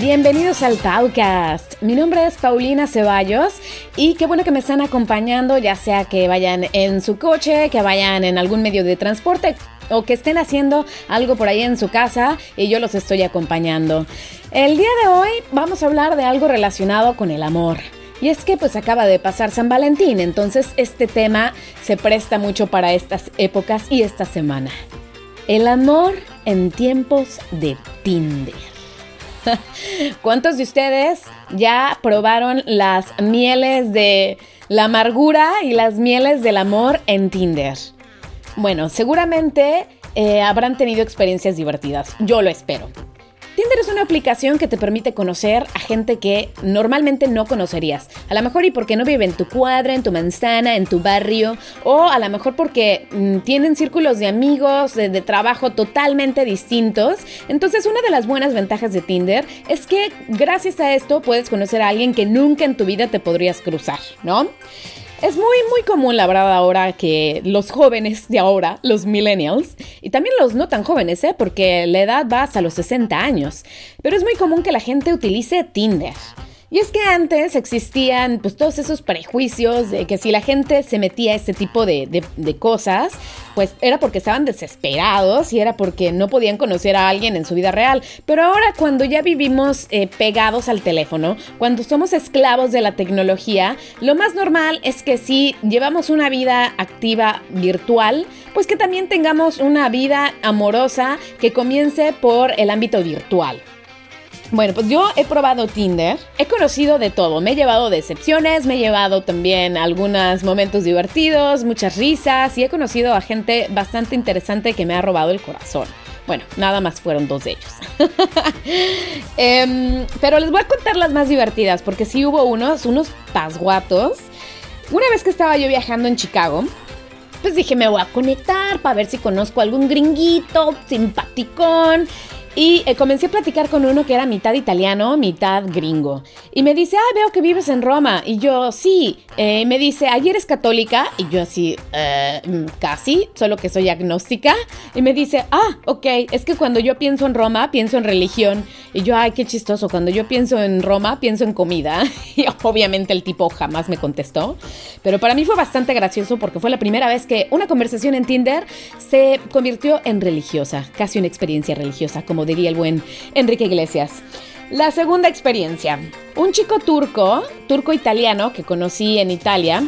Bienvenidos al Taucast. Mi nombre es Paulina Ceballos y qué bueno que me están acompañando, ya sea que vayan en su coche, que vayan en algún medio de transporte o que estén haciendo algo por ahí en su casa y yo los estoy acompañando. El día de hoy vamos a hablar de algo relacionado con el amor. Y es que pues acaba de pasar San Valentín, entonces este tema se presta mucho para estas épocas y esta semana. El amor en tiempos de Tinder. ¿Cuántos de ustedes ya probaron las mieles de la amargura y las mieles del amor en Tinder? Bueno, seguramente eh, habrán tenido experiencias divertidas. Yo lo espero. Tinder es una aplicación que te permite conocer a gente que normalmente no conocerías. A lo mejor y porque no vive en tu cuadra, en tu manzana, en tu barrio, o a lo mejor porque mm, tienen círculos de amigos, de, de trabajo totalmente distintos. Entonces, una de las buenas ventajas de Tinder es que gracias a esto puedes conocer a alguien que nunca en tu vida te podrías cruzar, ¿no? Es muy, muy común, la verdad, ahora que los jóvenes de ahora, los millennials, y también los no tan jóvenes, ¿eh? porque la edad va hasta los 60 años, pero es muy común que la gente utilice Tinder. Y es que antes existían pues todos esos prejuicios de que si la gente se metía a este tipo de, cosas, pues era porque estaban desesperados y era porque no podían conocer a alguien en su vida real. Pero ahora cuando ya vivimos eh, pegados al teléfono, cuando somos esclavos de la tecnología, lo más normal es que si llevamos una vida activa virtual, pues que también tengamos una vida amorosa que comience por el ámbito virtual. Bueno, pues yo he probado Tinder, he conocido de todo, me he llevado decepciones, me he llevado también algunos momentos divertidos, muchas risas y he conocido a gente bastante interesante que me ha robado el corazón. Bueno, nada más fueron dos de ellos. Em, pero les voy a contar las más divertidas porque sí hubo unos, unos pasguatos. Una vez que estaba yo viajando en Chicago, pues dije, me voy a conectar para ver si conozco algún gringuito simpaticón. Y eh, comencé a platicar con uno que era mitad italiano, mitad gringo. Y me dice, ah, veo que vives en Roma. Y yo, sí. Eh, me dice, ¿ayer eres católica? Y yo así, eh, mm, casi, solo que soy agnóstica. Y me dice, ah, ok, es que cuando yo pienso en Roma, pienso en religión. Y yo, ay, qué chistoso. Cuando yo pienso en Roma, pienso en comida. Y obviamente el tipo jamás me contestó. Pero para mí fue bastante gracioso porque fue la primera vez que una conversación en Tinder se convirtió en religiosa. Casi una experiencia religiosa, como diría el buen Enrique Iglesias. La segunda experiencia. Un chico turco, turco-italiano que conocí en Italia,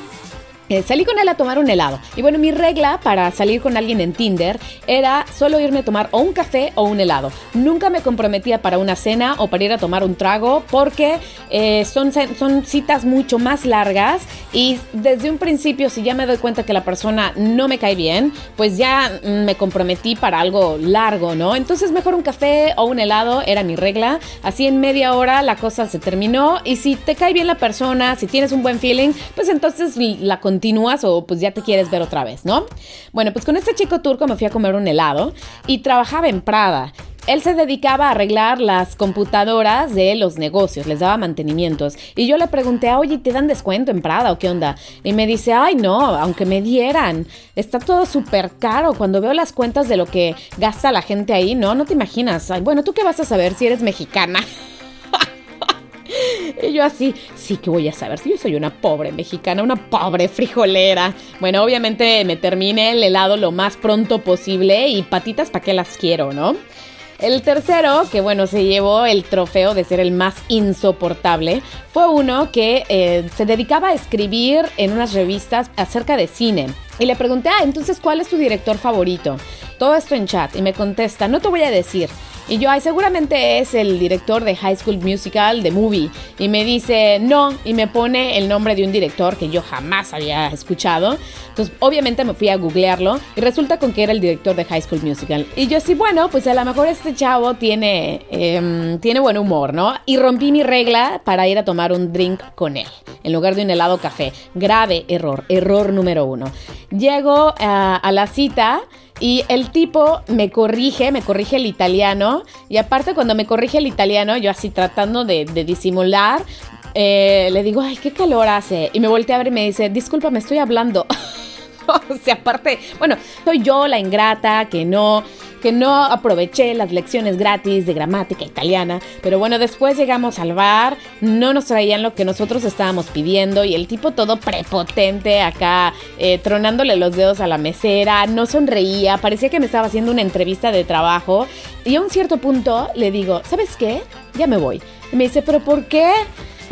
eh, salí con él a tomar un helado. Y bueno, mi regla para salir con alguien en Tinder era solo irme a tomar o un café o un helado. Nunca me comprometía para una cena o para ir a tomar un trago porque eh, son, son citas mucho más largas y desde un principio si ya me doy cuenta que la persona no me cae bien, pues ya me comprometí para algo largo, ¿no? Entonces mejor un café o un helado era mi regla. Así en media hora la cosa se terminó y si te cae bien la persona, si tienes un buen feeling, pues entonces la continúas o pues ya te quieres ver otra vez, ¿no? Bueno, pues con este chico turco me fui a comer un helado y trabajaba en Prada. Él se dedicaba a arreglar las computadoras de los negocios, les daba mantenimientos. Y yo le pregunté, oye, ¿te dan descuento en Prada o qué onda? Y me dice, ay, no, aunque me dieran, está todo súper caro. Cuando veo las cuentas de lo que gasta la gente ahí, no, no te imaginas. Ay, bueno, ¿tú qué vas a saber si eres mexicana? Y yo así, sí que voy a saber si yo soy una pobre mexicana, una pobre frijolera. Bueno, obviamente me terminé el helado lo más pronto posible y patitas para qué las quiero, ¿no? El tercero, que bueno, se llevó el trofeo de ser el más insoportable, fue uno que eh, se dedicaba a escribir en unas revistas acerca de cine. Y le pregunté, ah, entonces, ¿cuál es tu director favorito? Todo esto en chat. Y me contesta, no te voy a decir, Y yo, ay, seguramente es el director de High School Musical, de Movie. Y me dice, no, y me pone el nombre de un director que yo jamás había escuchado. Entonces, obviamente me fui a googlearlo y resulta con que era el director de High School Musical. Y yo sí, bueno, pues a lo mejor este chavo tiene, em, tiene buen humor, ¿no? Y rompí mi regla para ir a tomar un drink con él, en lugar de un helado café. Grave error, error número uno. Llego a, a la cita y el tipo me corrige, me corrige el italiano. Y aparte cuando me corrige el italiano, yo así tratando de, disimular, eh, le digo, ay, qué calor hace. Y me voltea a ver y me dice, disculpa, me estoy hablando. o sea, aparte, bueno, soy yo la ingrata que no que no aproveché las lecciones gratis de gramática italiana, pero bueno, después llegamos al bar, no nos traían lo que nosotros estábamos pidiendo y el tipo todo prepotente acá, eh, tronándole los dedos a la mesera, no sonreía, parecía que me estaba haciendo una entrevista de trabajo y a un cierto punto le digo, ¿sabes qué? Ya me voy. Y me dice, ¿pero por qué?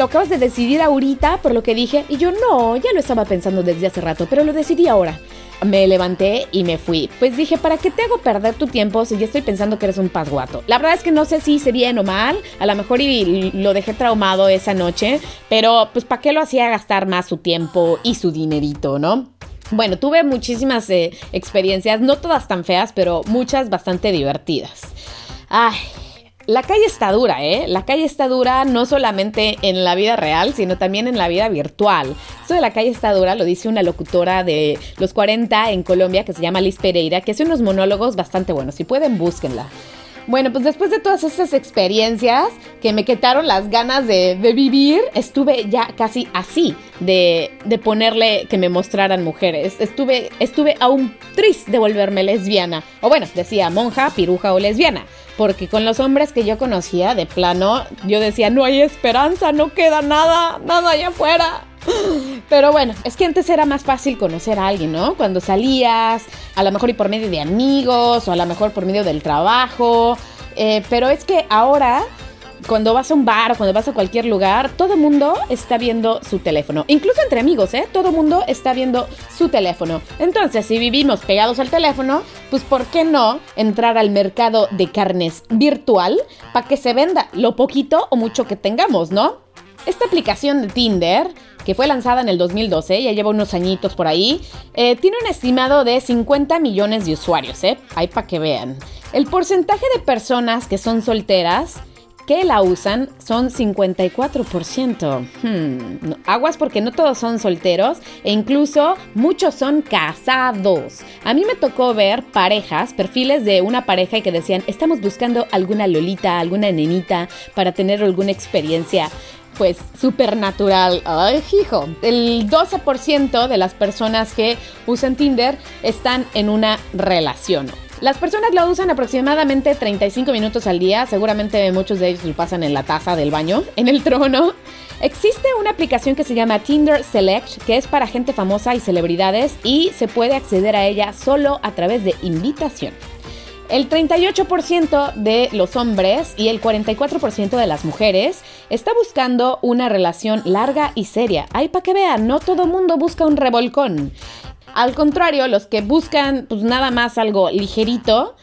Lo acabas de decidir ahorita por lo que dije. Y yo no, ya lo estaba pensando desde hace rato, pero lo decidí ahora me levanté y me fui. Pues dije, ¿para qué te hago perder tu tiempo si ya estoy pensando que eres un pasguato? La verdad es que no sé si hice bien o mal, a lo mejor y lo dejé traumado esa noche, pero pues ¿para qué lo hacía gastar más su tiempo y su dinerito, no? Bueno, tuve muchísimas eh, experiencias, no todas tan feas, pero muchas bastante divertidas. Ay, la calle está dura, ¿eh? La calle está dura no solamente en la vida real, sino también en la vida virtual. Esto de la calle está dura lo dice una locutora de los 40 en Colombia que se llama Liz Pereira, que hace unos monólogos bastante buenos. Si pueden, búsquenla. Bueno, pues después de todas esas experiencias que me quitaron las ganas de, vivir, estuve ya casi así de, de, ponerle que me mostraran mujeres. Estuve, estuve aún triste de volverme lesbiana. O bueno, decía monja, piruja o lesbiana porque con los hombres que yo conocía de plano, yo decía, no hay esperanza, no queda nada, nada allá afuera. Pero bueno, es que antes era más fácil conocer a alguien, ¿no? Cuando salías, a lo mejor y por medio de amigos, o a lo mejor por medio del trabajo. Eh, pero es que ahora cuando vas a un bar cuando vas a cualquier lugar, todo el mundo está viendo su teléfono. Incluso entre amigos, ¿eh? Todo el mundo está viendo su teléfono. Entonces, si vivimos pegados al teléfono, pues ¿por qué no entrar al mercado de carnes virtual para que se venda lo poquito o mucho que tengamos, ¿no? Esta aplicación de Tinder, que fue lanzada en el 2012, ya lleva unos añitos por ahí, eh, tiene un estimado de 50 millones de usuarios, ¿eh? Ahí para que vean. El porcentaje de personas que son solteras que la usan son 54%. Hmm, aguas porque no todos son solteros e incluso muchos son casados. A mí me tocó ver parejas, perfiles de una pareja y que decían, estamos buscando alguna lolita, alguna nenita para tener alguna experiencia pues supernatural. Ay, hijo. El 12% de las personas que usan Tinder están en una relación. Las personas lo usan aproximadamente 35 minutos al día, seguramente muchos de ellos lo pasan en la taza del baño, en el trono. Existe una aplicación que se llama Tinder Select, que es para gente famosa y celebridades y se puede acceder a ella solo a través de invitación. El 38% de los hombres y el 44% de las mujeres está buscando una relación larga y seria. Ay, para que vean, no todo mundo busca un revolcón. Al contrario, los que buscan pues nada más algo ligerito,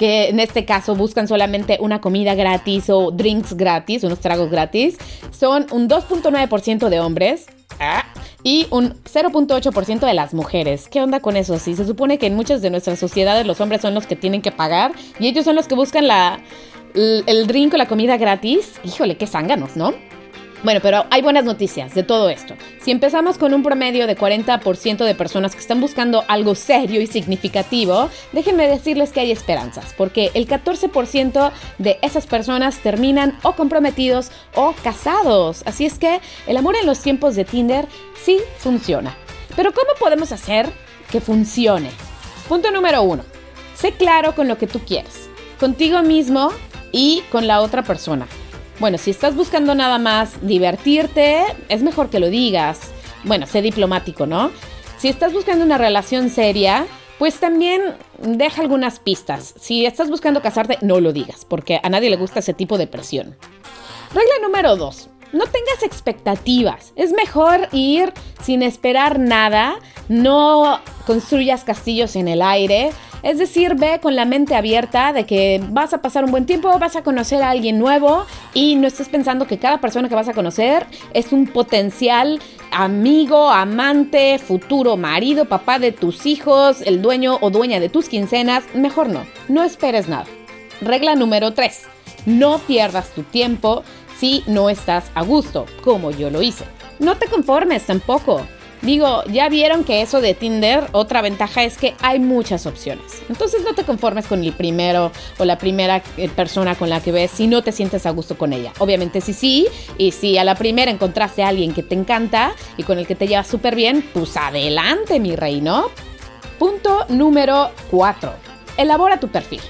que en este caso buscan solamente una comida gratis o drinks gratis, unos tragos gratis, son un 2.9% de hombres ah, y un 0.8% de las mujeres. ¿Qué onda con eso? Si se supone que en muchas de nuestras sociedades los hombres son los que tienen que pagar y ellos son los que buscan la, el drink o la comida gratis, híjole, qué zánganos, ¿no? Bueno, pero hay buenas noticias de todo esto. Si empezamos con un promedio de 40% de personas que están buscando algo serio y significativo, déjenme decirles que hay esperanzas, porque el 14% de esas personas terminan o comprometidos o casados. Así es que el amor en los tiempos de Tinder sí funciona. Pero ¿cómo podemos hacer que funcione? Punto número uno. Sé claro con lo que tú quieres, contigo mismo y con la otra persona. Bueno, si estás buscando nada más divertirte, es mejor que lo digas. Bueno, sé diplomático, ¿no? Si estás buscando una relación seria, pues también deja algunas pistas. Si estás buscando casarte, no lo digas, porque a nadie le gusta ese tipo de presión. Regla número 2. no tengas expectativas. Es mejor ir sin esperar nada, no construyas castillos en el aire. Es decir, ve con la mente abierta de que vas a pasar un buen tiempo, vas a conocer a alguien nuevo y no estés pensando que cada persona que vas a conocer es un potencial amigo, amante, futuro marido, papá de tus hijos, el dueño o dueña de tus quincenas. Mejor no, no esperes nada. Regla número 3. No pierdas tu tiempo si no estás a gusto, como yo lo hice. No te conformes tampoco. Digo, ya vieron que eso de Tinder, otra ventaja es que hay muchas opciones. Entonces no te conformes con el primero o la primera eh, persona con la que ves si no te sientes a gusto con ella. Obviamente si sí, y si a la primera encontraste a alguien que te encanta y con el que te llevas súper bien, pues adelante mi reino. Punto número 4. Elabora tu perfil.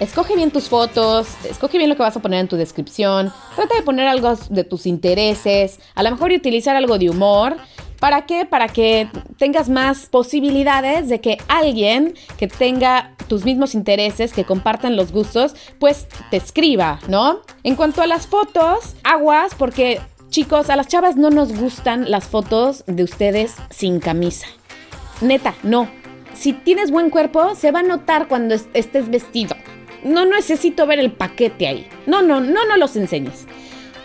Escoge bien tus fotos, escoge bien lo que vas a poner en tu descripción, trata de poner algo de tus intereses, a lo mejor utilizar algo de humor. ¿Para qué? Para que tengas más posibilidades de que alguien que tenga tus mismos intereses, que compartan los gustos, pues te escriba, ¿no? En cuanto a las fotos, aguas porque chicos, a las chavas no nos gustan las fotos de ustedes sin camisa. Neta, no. Si tienes buen cuerpo, se va a notar cuando estés vestido no necesito ver el paquete ahí. No, no, no, no los enseñes.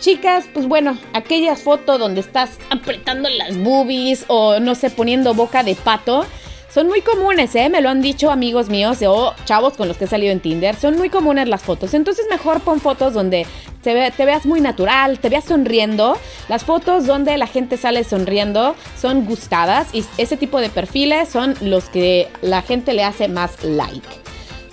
Chicas, pues bueno, aquellas fotos donde estás apretando las boobies o no sé, poniendo boca de pato, son muy comunes, ¿eh? Me lo han dicho amigos míos o chavos con los que he salido en Tinder. Son muy comunes las fotos. Entonces mejor pon fotos donde te, te, veas muy natural, te veas sonriendo. Las fotos donde la gente sale sonriendo son gustadas y ese tipo de perfiles son los que la gente le hace más like.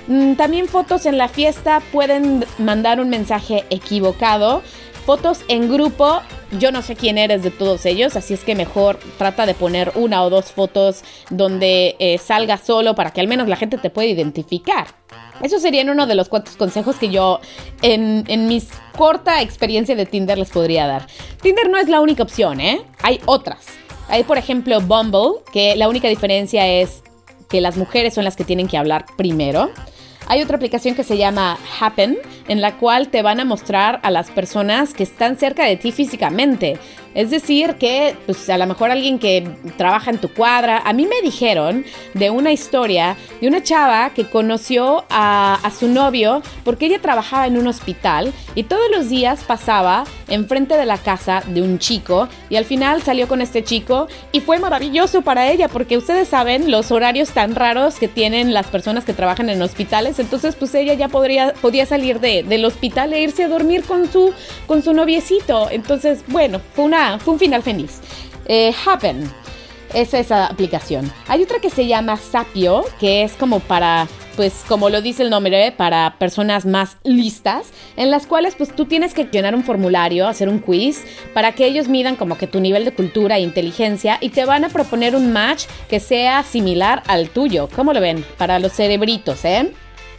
Mm, también fotos en la fiesta pueden mandar un mensaje equivocado. Fotos en grupo, yo no sé quién eres de todos ellos, así es que mejor trata de poner una o dos fotos donde eh, salga solo para que al menos la gente te pueda identificar. Eso sería uno de los cuantos consejos que yo en, en mi corta experiencia de Tinder les podría dar. Tinder no es la única opción, ¿eh? Hay otras. Hay por ejemplo Bumble, que la única diferencia es que las mujeres son las que tienen que hablar primero. Hay otra aplicación que se llama Happen, en la cual te van a mostrar a las personas que están cerca de ti físicamente. Es decir, que pues, a lo mejor alguien que trabaja en tu cuadra. A mí me dijeron de una historia de una chava que conoció a, su novio porque ella trabajaba en un hospital y todos los días pasaba enfrente de la casa de un chico y al final salió con este chico y fue maravilloso para ella porque ustedes saben los horarios tan raros que tienen las personas que trabajan en hospitales. Entonces, pues ella ya podría, podía salir de, del hospital e irse a dormir con su, con su noviecito. Entonces, bueno, fue una fue un final feliz. Eh, Happen es esa aplicación. Hay otra que se llama Sapio, que es como para, pues como lo dice el nombre, para personas más listas, en las cuales pues tú tienes que llenar un formulario, hacer un quiz, para que ellos midan como que tu nivel de cultura e inteligencia y te van a proponer un match que sea similar al tuyo. ¿Cómo lo ven? Para los cerebritos, ¿eh?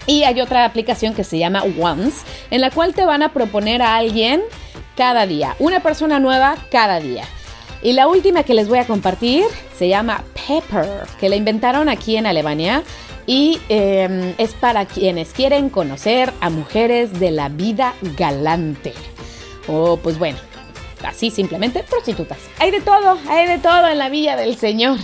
Y hay otra aplicación que se llama Once, en la cual te van a proponer a alguien cada día, una persona nueva cada día. Y la última que les voy a compartir se llama Pepper, que la inventaron aquí en Alemania y em, es para quienes quieren conocer a mujeres de la vida galante. O oh, pues bueno, así simplemente prostitutas. Hay de todo, hay de todo en la villa del Señor.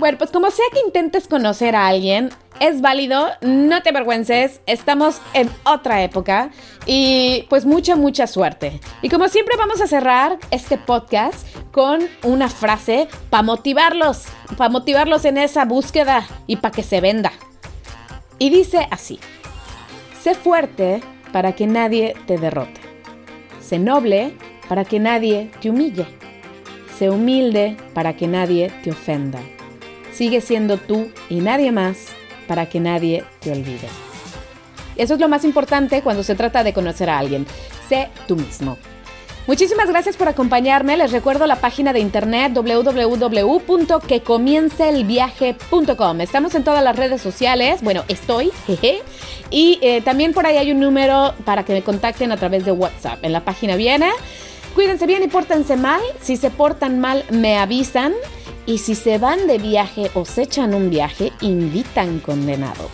Bueno, pues como sea que intentes conocer a alguien, es válido, no te avergüences, estamos en otra época y pues mucha, mucha suerte. Y como siempre vamos a cerrar este podcast con una frase para motivarlos, para motivarlos en esa búsqueda y para que se venda. Y dice así, sé fuerte para que nadie te derrote, sé noble para que nadie te humille, sé humilde para que nadie te ofenda. Sigue siendo tú y nadie más para que nadie te olvide. Eso es lo más importante cuando se trata de conocer a alguien. Sé tú mismo. Muchísimas gracias por acompañarme. Les recuerdo la página de internet www.quecomienceelviaje.com. Estamos en todas las redes sociales. Bueno, estoy, jeje. Y eh, también por ahí hay un número para que me contacten a través de WhatsApp. En la página viene. Cuídense bien y pórtense mal. Si se portan mal, me avisan. Y si se van de viaje o se echan un viaje, invitan condenados.